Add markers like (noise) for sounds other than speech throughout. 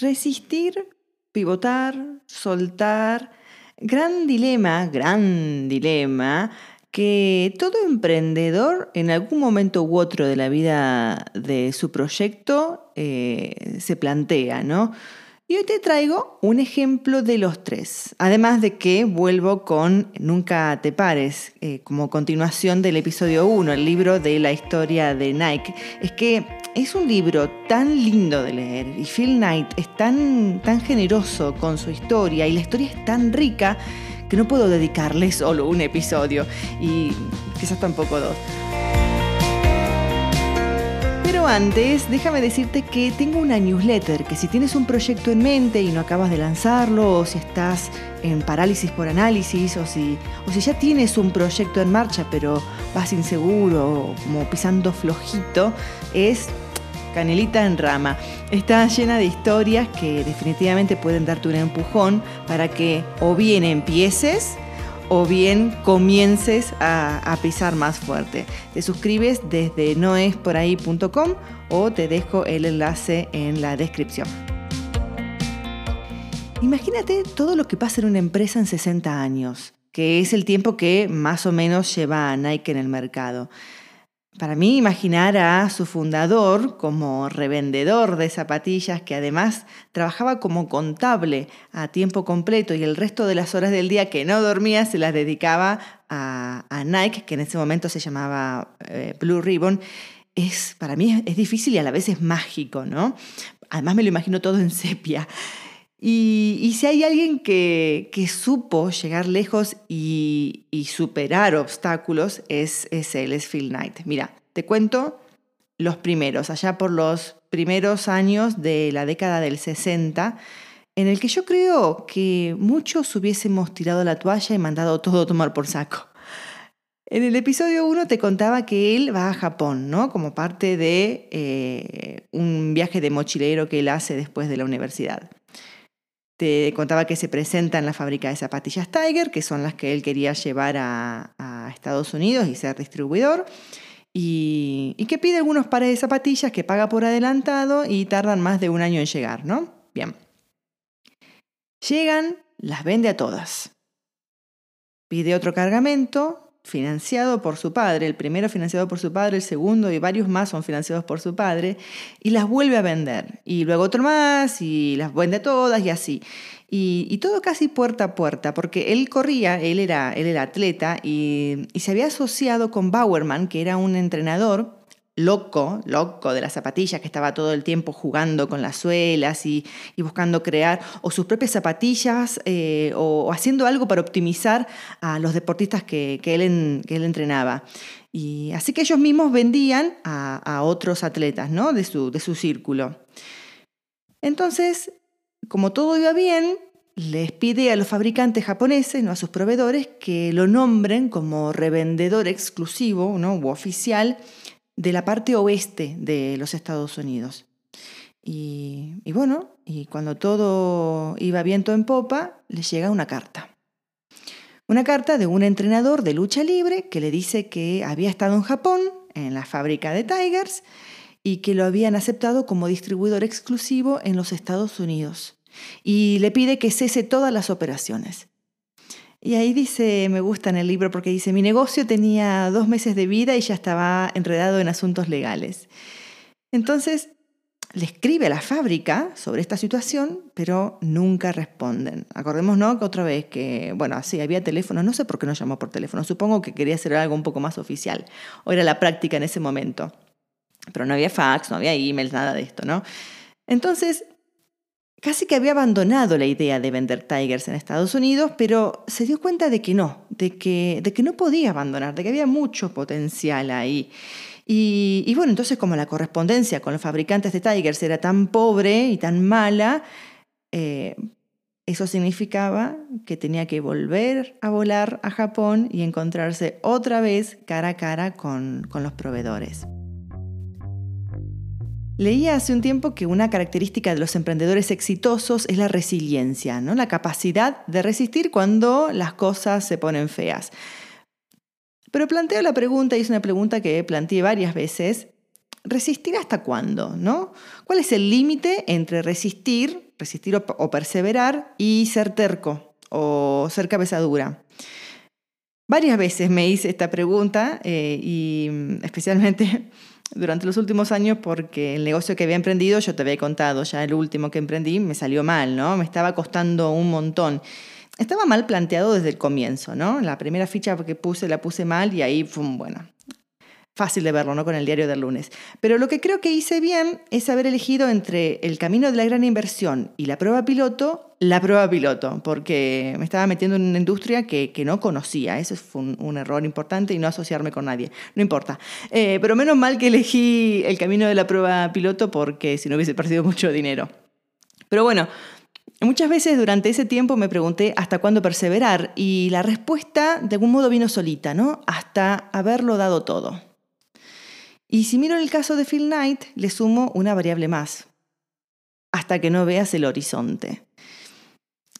resistir, pivotar, soltar. Gran dilema, gran dilema que todo emprendedor en algún momento u otro de la vida de su proyecto eh, se plantea, ¿no? Y hoy te traigo un ejemplo de los tres. Además de que vuelvo con Nunca te pares, eh, como continuación del episodio 1, el libro de la historia de Nike. Es que es un libro tan lindo de leer y Phil Knight es tan, tan generoso con su historia y la historia es tan rica que no puedo dedicarle solo un episodio y quizás tampoco dos. Antes, déjame decirte que tengo una newsletter que si tienes un proyecto en mente y no acabas de lanzarlo, o si estás en parálisis por análisis, o si, o si ya tienes un proyecto en marcha pero vas inseguro, como pisando flojito, es Canelita en Rama. Está llena de historias que definitivamente pueden darte un empujón para que o bien empieces o bien comiences a, pisar más fuerte. Te suscribes desde noesporahí.com o te dejo el enlace en la descripción. Imagínate todo lo que pasa en una empresa en 60 años, que es el tiempo que más o menos lleva Nike en el mercado. Para mí, imaginar a su fundador como revendedor de zapatillas, que además trabajaba como contable a tiempo completo y el resto de las horas del día que no dormía se las dedicaba a, Nike, que en ese momento se llamaba eh, Blue Ribbon, es, para mí es, difícil y a la vez es mágico, ¿no? Además me lo imagino todo en sepia. Y, si hay alguien que, supo llegar lejos y, superar obstáculos, es, es es Phil Knight. Mira, te cuento los primeros, allá por los primeros años de la década del 60, en el que yo creo que muchos hubiésemos tirado la toalla y mandado todo a tomar por saco. En el episodio 1 te contaba que él va a Japón, ¿no? Como parte de eh, un viaje de mochilero que él hace después de la universidad. Te contaba que se presenta en la fábrica de zapatillas Tiger, que son las que él quería llevar a, Estados Unidos y ser distribuidor. Y, que pide algunos pares de zapatillas que paga por adelantado y tardan más de un año en llegar, ¿no? Bien. Llegan, las vende a todas. Pide otro cargamento, financiado por su padre, el primero financiado por su padre, el segundo y varios más son financiados por su padre, y las vuelve a vender. Y luego otro más, y las vende todas y así. Y, todo casi puerta a puerta, porque él corría, él era, él era atleta, y, y se había asociado con Bauerman, que era un entrenador loco, loco de las zapatillas, que estaba todo el tiempo jugando con las suelas y, buscando crear o sus propias zapatillas eh, o, haciendo algo para optimizar a los deportistas que, él, entrenaba. Y así que ellos mismos vendían a, otros atletas ¿no? de, su, de su círculo. Entonces, como todo iba bien, les pide a los fabricantes japoneses, ¿no? a sus proveedores, que lo nombren como revendedor exclusivo ¿no? o oficial de la parte oeste de los Estados Unidos. Y, bueno, y cuando todo iba viento en popa, les llega una carta. Una carta de un entrenador de lucha libre que le dice que había estado en Japón, en la fábrica de Tigers, y que lo habían aceptado como distribuidor exclusivo en los Estados Unidos. Y le pide que cese todas las operaciones. Y ahí dice, me gusta en el libro porque dice, mi negocio tenía dos meses de vida y ya estaba enredado en asuntos legales. Entonces, le escribe a la fábrica sobre esta situación, pero nunca responden. Acordémonos que otra vez que, bueno, sí, había teléfono, no sé por qué no llamó por teléfono, supongo que quería hacer algo un poco más oficial, o era la práctica en ese momento. Pero no había fax, no había emails, nada de esto, ¿no? Entonces, Casi que había abandonado la idea de vender Tigers en Estados Unidos, pero se dio cuenta de que no, de que, de que no podía abandonar, de que había mucho potencial ahí. Y, bueno, entonces como la correspondencia con los fabricantes de Tigers era tan pobre y tan mala, eh, eso significaba que tenía que volver a volar a Japón y encontrarse otra vez cara a cara con los proveedores. Leía hace un tiempo que una característica de los emprendedores exitosos es la resiliencia, ¿no? la capacidad de resistir cuando las cosas se ponen feas. Pero planteo la pregunta, y es una pregunta que planteé varias veces, ¿resistir hasta cuándo? ¿no? ¿Cuál es el límite entre resistir resistir o, perseverar y ser terco o ser cabezadura. Varias veces me hice esta pregunta eh, y mm, especialmente durante los últimos años porque el negocio que había emprendido, yo te había contado, ya el último que emprendí, me salió mal, ¿no? Me estaba costando un montón. Estaba mal planteado desde el comienzo, ¿no? La primera ficha que puse la puse mal y ahí fue, bueno, fácil de verlo, ¿no? Con el diario del lunes. Pero lo que creo que hice bien es haber elegido entre el camino de la gran inversión y la prueba piloto, la prueba piloto, porque me estaba metiendo en una industria que, no conocía. Eso fue un, error importante y no asociarme con nadie. No importa. Eh, pero menos mal que elegí el camino de la prueba piloto porque si no hubiese perdido mucho dinero. Pero bueno, Muchas veces durante ese tiempo me pregunté hasta cuándo perseverar y la respuesta de algún modo vino solita, ¿no? Hasta haberlo dado todo. Y si miro el caso de Phil Knight, le sumo una variable más, hasta que no veas el horizonte.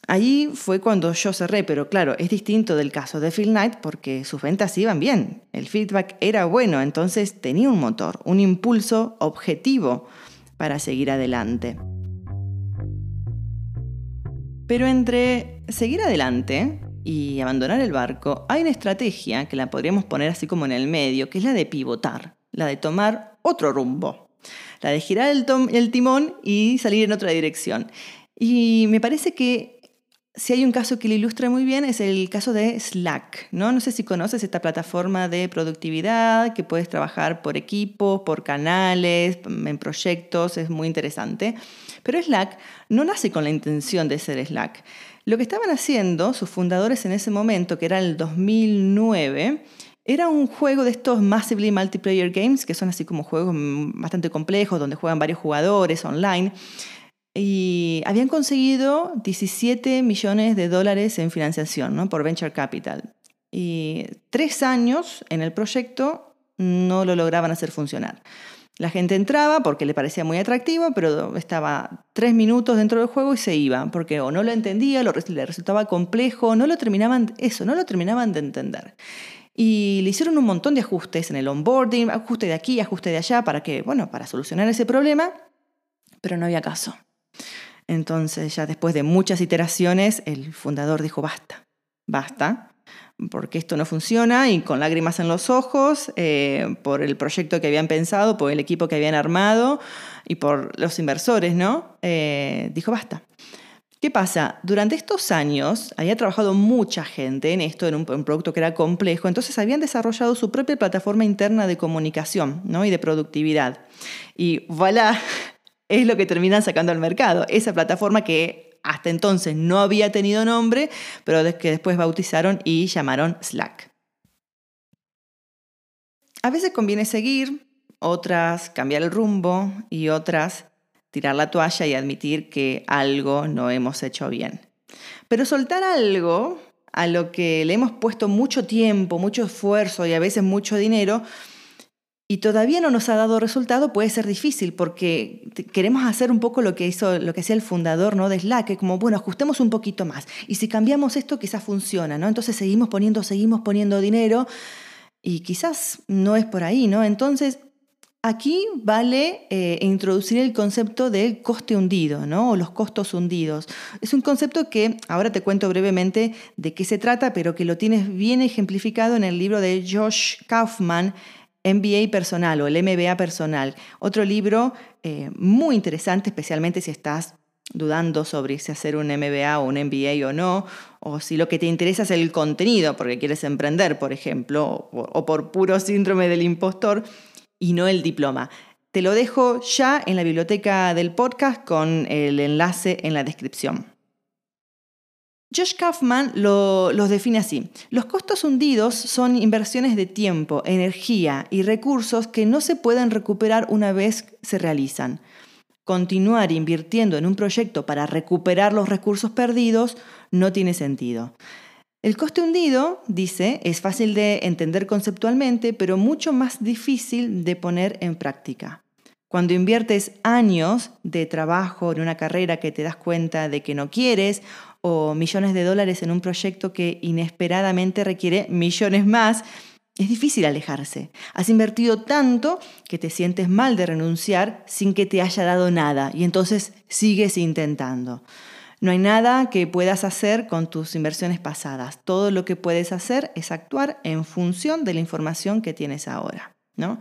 Allí fue cuando yo cerré, pero claro, es distinto del caso de Phil Knight porque sus ventas iban bien, el feedback era bueno, entonces tenía un motor, un impulso objetivo para seguir adelante. Pero entre seguir adelante y abandonar el barco, hay una estrategia que la podríamos poner así como en el medio, que es la de pivotar la de tomar otro rumbo, la de girar el, timón y salir en otra dirección. Y me parece que si hay un caso que lo ilustra muy bien es el caso de Slack. ¿no? no sé si conoces esta plataforma de productividad que puedes trabajar por equipo, por canales, en proyectos, es muy interesante. Pero Slack no nace con la intención de ser Slack. Lo que estaban haciendo sus fundadores en ese momento, que era el 2009, era un juego de estos massively multiplayer games, que son así como juegos bastante complejos, donde juegan varios jugadores online. Y habían conseguido 17 millones de dólares en financiación ¿no? por Venture Capital. Y tres años en el proyecto no lo lograban hacer funcionar. La gente entraba porque le parecía muy atractivo, pero estaba tres minutos dentro del juego y se iba, porque o no lo entendía, lo, le resultaba complejo, no lo terminaban, eso, no lo terminaban de entender. Y le hicieron un montón de ajustes en el onboarding, ajuste de aquí, ajuste de allá, para que, bueno, para solucionar ese problema, pero no había caso. Entonces, ya después de muchas iteraciones, el fundador dijo, basta, basta, porque esto no funciona y con lágrimas en los ojos, eh, por el proyecto que habían pensado, por el equipo que habían armado y por los inversores, ¿no? Eh, dijo, basta. ¿Qué pasa? Durante estos años había trabajado mucha gente en esto, en un, producto que era complejo, entonces habían desarrollado su propia plataforma interna de comunicación ¿no? y de productividad. Y voilà, (laughs) es lo que terminan sacando al mercado, esa plataforma que hasta entonces no había tenido nombre, pero que después bautizaron y llamaron Slack. A veces conviene seguir, otras cambiar el rumbo y otras tirar la toalla y admitir que algo no hemos hecho bien. Pero soltar algo a lo que le hemos puesto mucho tiempo, mucho esfuerzo y a veces mucho dinero, y todavía no nos ha dado resultado, puede ser difícil porque queremos hacer un poco lo que hizo, lo que hacía el fundador ¿no? de Slack, como bueno, ajustemos un poquito más. Y si cambiamos esto, quizás funciona, ¿no? Entonces seguimos poniendo, seguimos poniendo dinero y quizás no es por ahí, ¿no? Entonces Aquí vale eh, introducir el concepto del coste hundido, ¿no? O los costos hundidos. Es un concepto que ahora te cuento brevemente de qué se trata, pero que lo tienes bien ejemplificado en el libro de Josh Kaufman, MBA personal o el MBA personal. Otro libro eh, muy interesante, especialmente si estás dudando sobre si hacer un MBA o un MBA o no, o si lo que te interesa es el contenido porque quieres emprender, por ejemplo, o por puro síndrome del impostor y no el diploma. Te lo dejo ya en la biblioteca del podcast con el enlace en la descripción. Josh Kaufman lo, los define así. Los costos hundidos son inversiones de tiempo, energía y recursos que no se pueden recuperar una vez se realizan. Continuar invirtiendo en un proyecto para recuperar los recursos perdidos no tiene sentido. El coste hundido, dice, es fácil de entender conceptualmente, pero mucho más difícil de poner en práctica. Cuando inviertes años de trabajo en una carrera que te das cuenta de que no quieres o millones de dólares en un proyecto que inesperadamente requiere millones más, Es difícil alejarse. Has invertido tanto que te sientes mal de renunciar sin que te haya dado nada y entonces sigues intentando. No hay nada que puedas hacer con tus inversiones pasadas. Todo lo que puedes hacer es actuar en función de la información que tienes ahora. ¿no?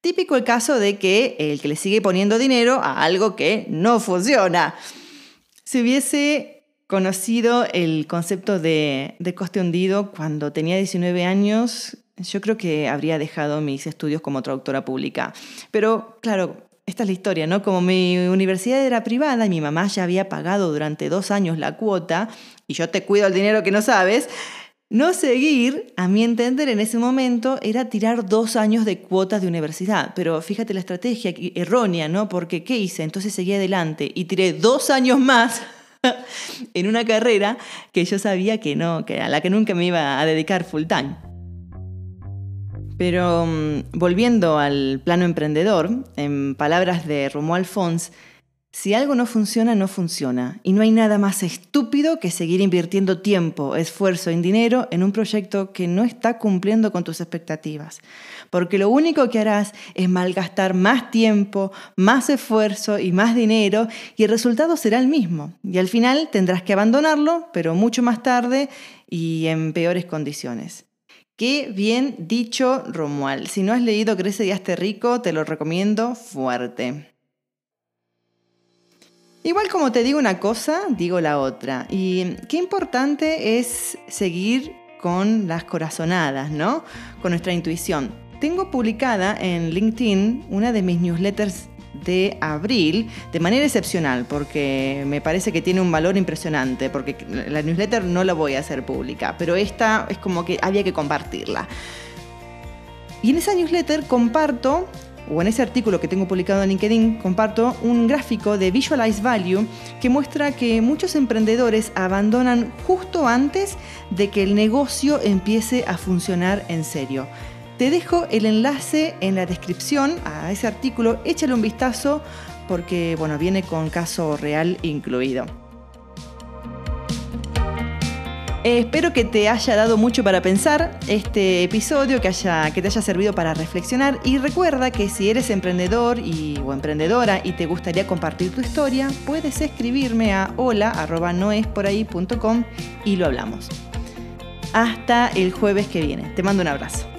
Típico el caso de que el que le sigue poniendo dinero a algo que no funciona. Si hubiese conocido el concepto de, de coste hundido cuando tenía 19 años, yo creo que habría dejado mis estudios como traductora pública. Pero claro, esta es la historia, ¿no? Como mi universidad era privada y mi mamá ya había pagado durante dos años la cuota y yo te cuido el dinero que no sabes, no seguir, a mi entender, en ese momento era tirar dos años de cuotas de universidad. Pero fíjate la estrategia errónea, ¿no? Porque ¿qué hice? Entonces seguí adelante y tiré dos años más (laughs) en una carrera que yo sabía que no, que a la que nunca me iba a dedicar full time. Pero mm, volviendo al plano emprendedor, en palabras de Romuald Fons, si algo no funciona, no funciona. Y no hay nada más estúpido que seguir invirtiendo tiempo, esfuerzo y dinero en un proyecto que no está cumpliendo con tus expectativas. Porque lo único que harás es malgastar más tiempo, más esfuerzo y más dinero y el resultado será el mismo. Y al final tendrás que abandonarlo, pero mucho más tarde y en peores condiciones. Qué bien dicho, Romuald. Si no has leído Crece y Hazte Rico, te lo recomiendo fuerte. Igual como te digo una cosa, digo la otra. Y qué importante es seguir con las corazonadas, ¿no? Con nuestra intuición. Tengo publicada en LinkedIn una de mis newsletters de abril de manera excepcional, porque me parece que tiene un valor impresionante, porque la newsletter no la voy a hacer pública, pero esta es como que había que compartirla. Y en esa newsletter comparto, o en ese artículo que tengo publicado en LinkedIn, comparto un gráfico de Visualize Value que muestra que muchos emprendedores abandonan justo antes de que el negocio empiece a funcionar en serio. Te dejo el enlace en la descripción a ese artículo, échale un vistazo porque bueno, viene con caso real incluido. Espero que te haya dado mucho para pensar este episodio, que, haya, que te haya servido para reflexionar y recuerda que si eres emprendedor y, o emprendedora y te gustaría compartir tu historia, puedes escribirme a hola.noesporahí.com y lo hablamos. Hasta el jueves que viene. Te mando un abrazo.